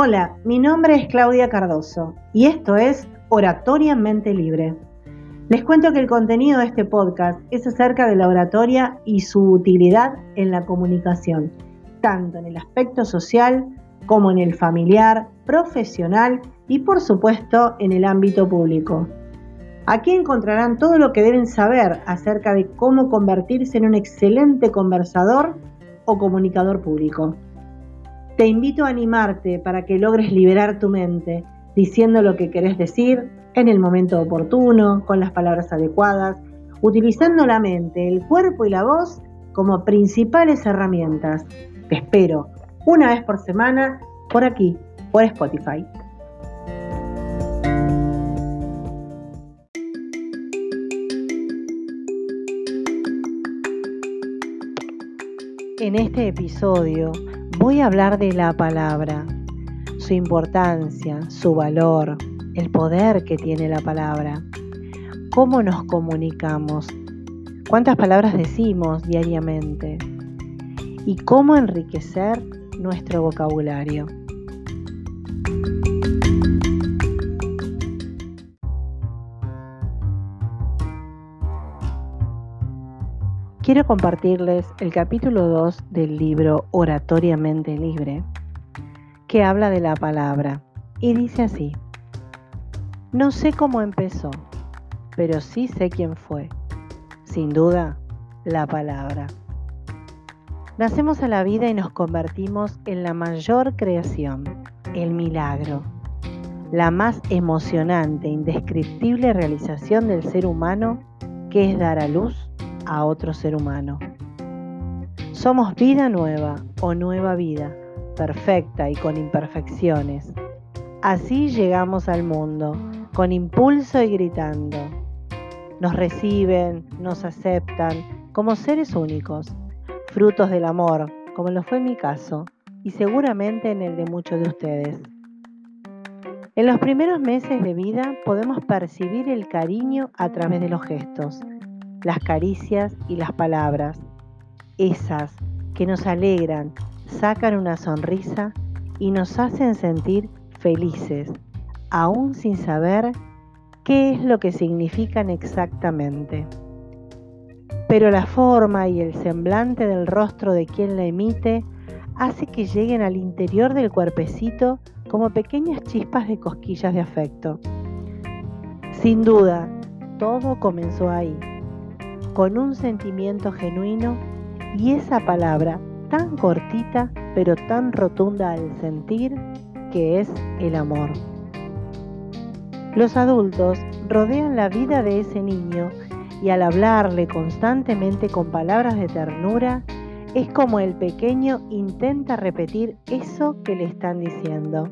Hola, mi nombre es Claudia Cardoso y esto es Oratoria Mente Libre. Les cuento que el contenido de este podcast es acerca de la oratoria y su utilidad en la comunicación, tanto en el aspecto social como en el familiar, profesional y por supuesto en el ámbito público. Aquí encontrarán todo lo que deben saber acerca de cómo convertirse en un excelente conversador o comunicador público. Te invito a animarte para que logres liberar tu mente, diciendo lo que querés decir en el momento oportuno, con las palabras adecuadas, utilizando la mente, el cuerpo y la voz como principales herramientas. Te espero una vez por semana por aquí, por Spotify. En este episodio Voy a hablar de la palabra, su importancia, su valor, el poder que tiene la palabra, cómo nos comunicamos, cuántas palabras decimos diariamente y cómo enriquecer nuestro vocabulario. Quiero compartirles el capítulo 2 del libro Oratoriamente Libre, que habla de la palabra, y dice así, no sé cómo empezó, pero sí sé quién fue, sin duda, la palabra. Nacemos a la vida y nos convertimos en la mayor creación, el milagro, la más emocionante, indescriptible realización del ser humano que es dar a luz a otro ser humano. Somos vida nueva o nueva vida, perfecta y con imperfecciones. Así llegamos al mundo, con impulso y gritando. Nos reciben, nos aceptan como seres únicos, frutos del amor, como lo fue en mi caso y seguramente en el de muchos de ustedes. En los primeros meses de vida podemos percibir el cariño a través de los gestos las caricias y las palabras, esas que nos alegran, sacan una sonrisa y nos hacen sentir felices, aún sin saber qué es lo que significan exactamente. Pero la forma y el semblante del rostro de quien la emite hace que lleguen al interior del cuerpecito como pequeñas chispas de cosquillas de afecto. Sin duda, todo comenzó ahí, con un sentimiento genuino y esa palabra tan cortita pero tan rotunda al sentir que es el amor. Los adultos rodean la vida de ese niño y al hablarle constantemente con palabras de ternura, es como el pequeño intenta repetir eso que le están diciendo.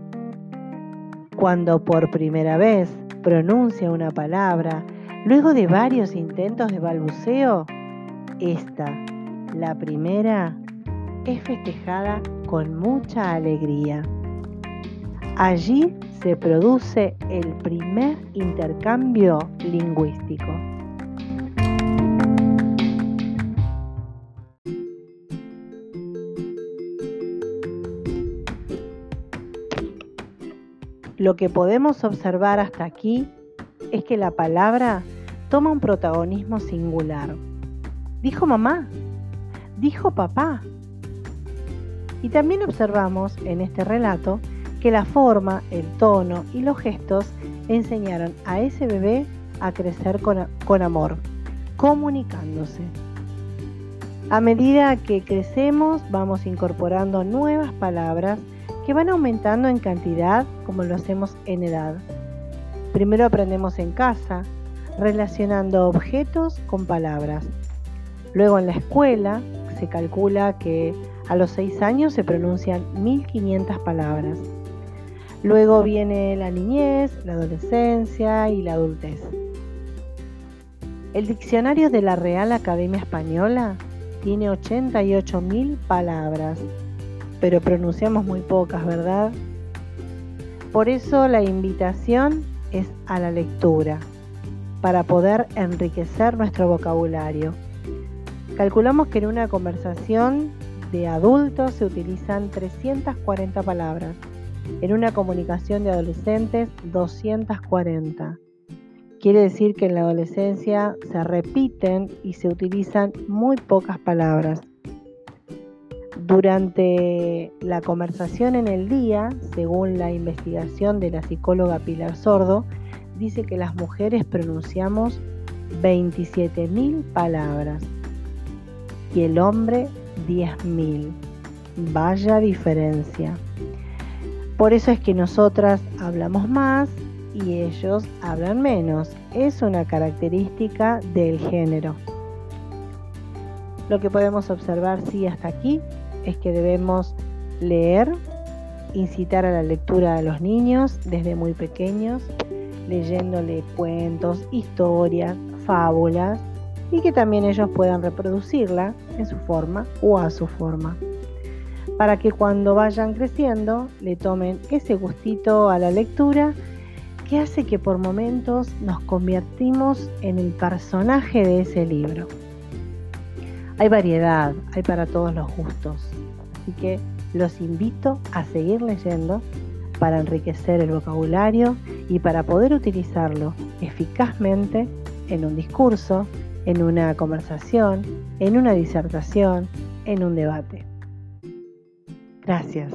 Cuando por primera vez pronuncia una palabra Luego de varios intentos de balbuceo, esta, la primera, es festejada con mucha alegría. Allí se produce el primer intercambio lingüístico. Lo que podemos observar hasta aquí es que la palabra toma un protagonismo singular. Dijo mamá, dijo papá. Y también observamos en este relato que la forma, el tono y los gestos enseñaron a ese bebé a crecer con, amor, comunicándose. A medida que crecemos vamos incorporando nuevas palabras que van aumentando en cantidad como lo hacemos en edad. Primero aprendemos en casa, relacionando objetos con palabras. Luego en la escuela se calcula que a los 6 años se pronuncian 1500 palabras. Luego viene la niñez, la adolescencia y la adultez. El diccionario de la Real Academia Española tiene 88.000 palabras, pero pronunciamos muy pocas, ¿verdad? Por eso la invitación es a la lectura para poder enriquecer nuestro vocabulario. Calculamos que en una conversación de adultos se utilizan 340 palabras En una comunicación de adolescentes, 240. Quiere decir que en la adolescencia se repiten y se utilizan muy pocas palabras. Durante la conversación en el día, según la investigación de la psicóloga Pilar Sordo, dice que las mujeres pronunciamos 27.000 palabras y el hombre 10.000. Vaya diferencia. Por eso es que nosotras hablamos más y ellos hablan menos. Es una característica del género. Lo que podemos observar, sí, hasta aquí, es que debemos leer, incitar a la lectura a los niños desde muy pequeños, leyéndole cuentos, historias, fábulas, y que también ellos puedan reproducirla en su forma o a su forma. Para que cuando vayan creciendo le tomen ese gustito a la lectura que hace que por momentos nos convertimos en el personaje de ese libro. Hay variedad, hay para todos los gustos, así que los invito a seguir leyendo para enriquecer el vocabulario y para poder utilizarlo eficazmente en un discurso, en una conversación, en una disertación, en un debate. Gracias.